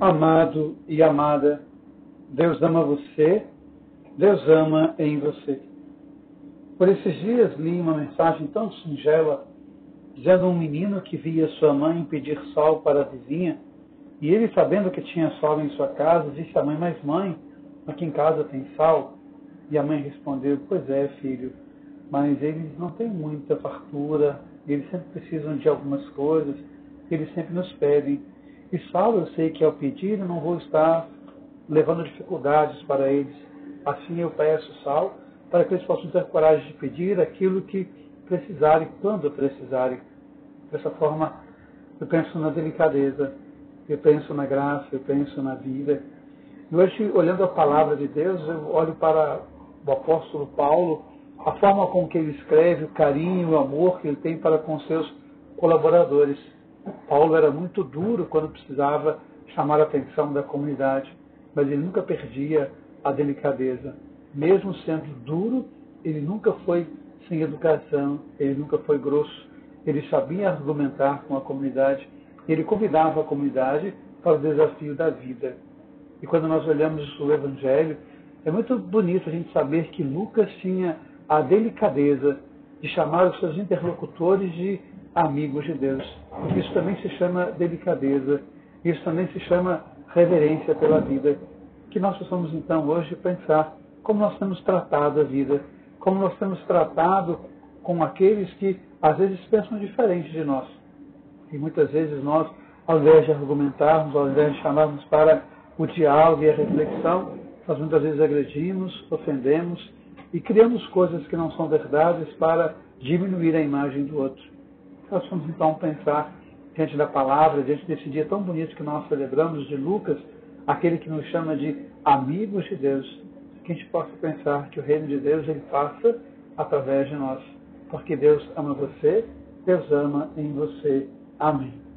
Amado e amada, Deus ama você, Deus ama em você. Por esses dias li uma mensagem tão singela, dizendo um menino que via sua mãe pedir sol para a vizinha, e ele, sabendo que tinha sol em sua casa, disse à mãe, mas mãe, aqui em casa tem sal? E a mãe respondeu, pois é, filho, mas eles não têm muita fartura, eles sempre precisam de algumas coisas, eles sempre nos pedem. E sal eu sei que ao pedir eu não vou estar levando dificuldades para eles. Assim eu peço sal para que eles possam ter coragem de pedir aquilo que precisarem, quando precisarem. Dessa forma, eu penso na delicadeza, eu penso na graça, eu penso na vida. E hoje, olhando a palavra de Deus, eu olho para o apóstolo Paulo, a forma com que ele escreve, o carinho, o amor que ele tem para com seus colaboradores. Paulo era muito duro quando precisava chamar a atenção da comunidade, mas ele nunca perdia a delicadeza. Mesmo sendo duro, ele nunca foi sem educação, ele nunca foi grosso, ele sabia argumentar com a comunidade, ele convidava a comunidade para o desafio da vida. E quando nós olhamos o Evangelho, é muito bonito a gente saber que Lucas tinha a delicadeza de chamar os seus interlocutores de amigos de Deus. Isso também se chama delicadeza, isso também se chama reverência pela vida. Que nós possamos então hoje pensar como nós temos tratado a vida, como nós temos tratado com aqueles que às vezes pensam diferente de nós. E muitas vezes nós, ao invés de argumentarmos, ao invés de chamarmos para o diálogo e a reflexão, nós muitas vezes agredimos, ofendemos e criamos coisas que não são verdades para diminuir a imagem do outro. Nós vamos então pensar diante da palavra, diante desse dia tão bonito que nós celebramos de Lucas, aquele que nos chama de amigos de Deus, que a gente possa pensar que o reino de Deus ele passa através de nós, porque Deus ama você, Deus ama em você. Amém.